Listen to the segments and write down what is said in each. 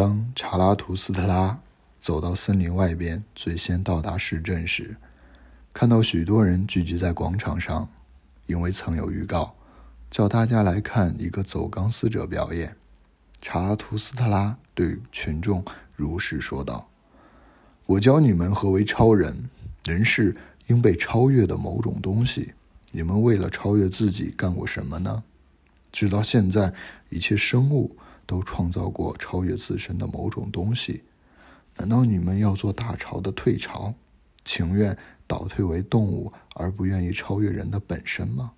当查拉图斯特拉走到森林外边，最先到达市镇时，看到许多人聚集在广场上，因为曾有预告，叫大家来看一个走钢丝者表演。查拉图斯特拉对群众如实说道：“我教你们何为超人，人是应被超越的某种东西。你们为了超越自己干过什么呢？直到现在，一切生物。”都创造过超越自身的某种东西，难道你们要做大潮的退潮，情愿倒退为动物，而不愿意超越人的本身吗？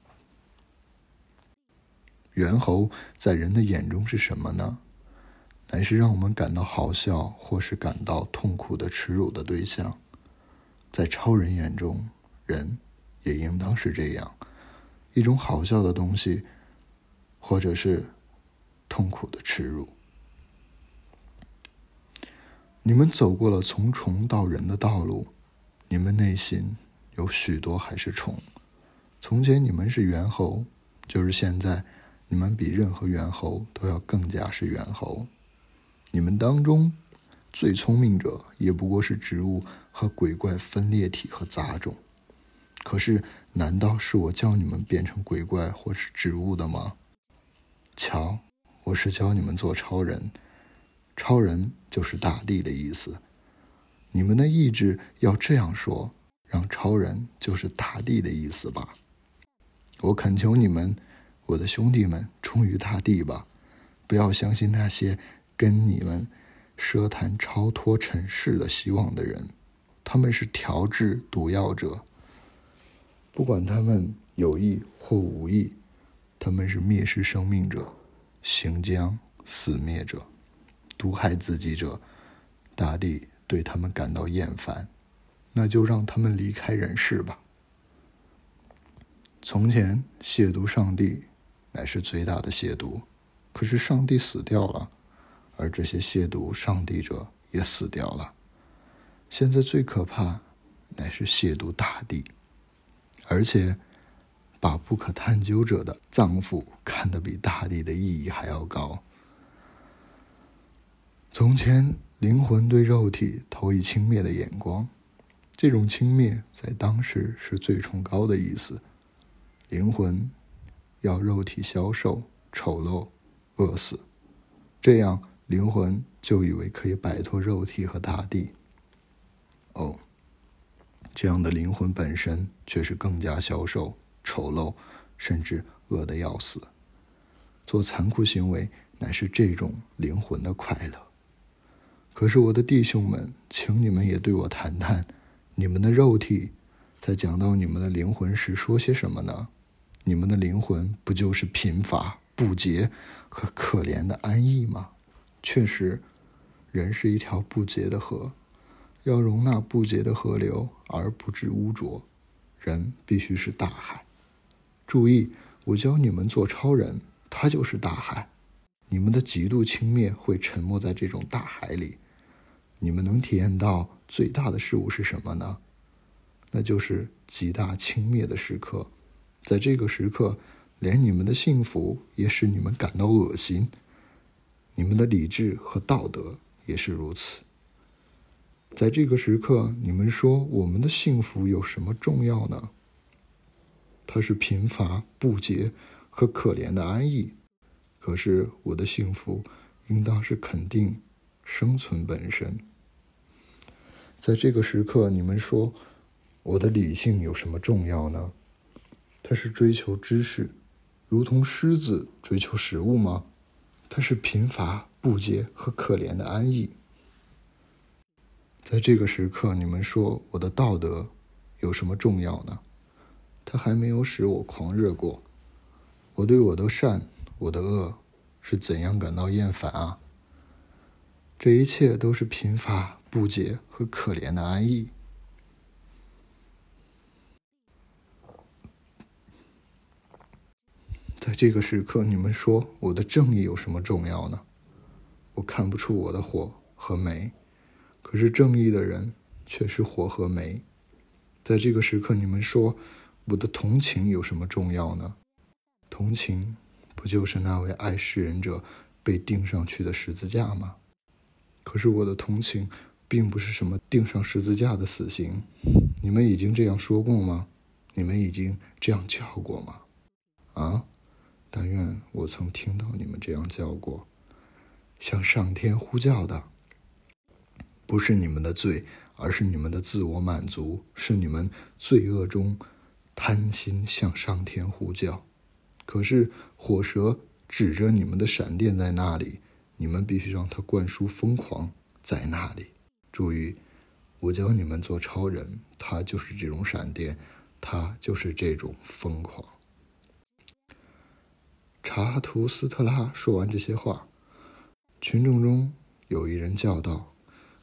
猿猴在人的眼中是什么呢？乃是让我们感到好笑或是感到痛苦的耻辱的对象。在超人眼中，人也应当是这样，一种好笑的东西，或者是。痛苦的耻辱。你们走过了从虫到人的道路，你们内心有许多还是虫。从前你们是猿猴，就是现在，你们比任何猿猴都要更加是猿猴。你们当中最聪明者，也不过是植物和鬼怪分裂体和杂种。可是，难道是我叫你们变成鬼怪或是植物的吗？瞧。我是教你们做超人，超人就是大地的意思。你们的意志要这样说，让超人就是大地的意思吧。我恳求你们，我的兄弟们，忠于大地吧，不要相信那些跟你们奢谈超脱尘世的希望的人，他们是调制毒药者。不管他们有意或无意，他们是蔑视生命者。行将死灭者，毒害自己者，大地对他们感到厌烦，那就让他们离开人世吧。从前亵渎上帝乃是最大的亵渎，可是上帝死掉了，而这些亵渎上帝者也死掉了。现在最可怕乃是亵渎大地，而且。把不可探究者的脏腑看得比大地的意义还要高。从前，灵魂对肉体投以轻蔑的眼光，这种轻蔑在当时是最崇高的意思。灵魂要肉体消瘦、丑陋、饿死，这样灵魂就以为可以摆脱肉体和大地。哦，这样的灵魂本身却是更加消瘦。丑陋，甚至饿得要死。做残酷行为乃是这种灵魂的快乐。可是我的弟兄们，请你们也对我谈谈，你们的肉体在讲到你们的灵魂时说些什么呢？你们的灵魂不就是贫乏、不洁和可怜的安逸吗？确实，人是一条不洁的河，要容纳不洁的河流而不致污浊，人必须是大海。注意，我教你们做超人，他就是大海。你们的极度轻蔑会沉没在这种大海里。你们能体验到最大的事物是什么呢？那就是极大轻蔑的时刻。在这个时刻，连你们的幸福也使你们感到恶心。你们的理智和道德也是如此。在这个时刻，你们说我们的幸福有什么重要呢？它是贫乏、不洁和可怜的安逸，可是我的幸福应当是肯定生存本身。在这个时刻，你们说我的理性有什么重要呢？它是追求知识，如同狮子追求食物吗？它是贫乏、不洁和可怜的安逸。在这个时刻，你们说我的道德有什么重要呢？它还没有使我狂热过。我对我的善、我的恶是怎样感到厌烦啊？这一切都是贫乏、不解和可怜的安逸。在这个时刻，你们说我的正义有什么重要呢？我看不出我的火和煤，可是正义的人却是火和煤。在这个时刻，你们说。我的同情有什么重要呢？同情不就是那位爱世人者被钉上去的十字架吗？可是我的同情，并不是什么钉上十字架的死刑。你们已经这样说过吗？你们已经这样叫过吗？啊！但愿我曾听到你们这样叫过，向上天呼叫的，不是你们的罪，而是你们的自我满足，是你们罪恶中贪心向上天呼叫。可是火蛇指着你们的闪电在那里，你们必须让它灌输疯狂在那里。注意，我教你们做超人，他就是这种闪电，他就是这种疯狂。查图斯特拉说完这些话，群众中有一人叫道：“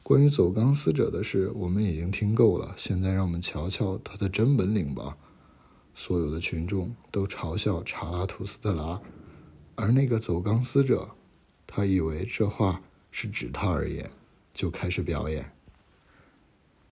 关于走钢丝者的事，我们已经听够了。现在让我们瞧瞧他的真本领吧。”所有的群众都嘲笑查拉图斯特拉，而那个走钢丝者，他以为这话是指他而言，就开始表演。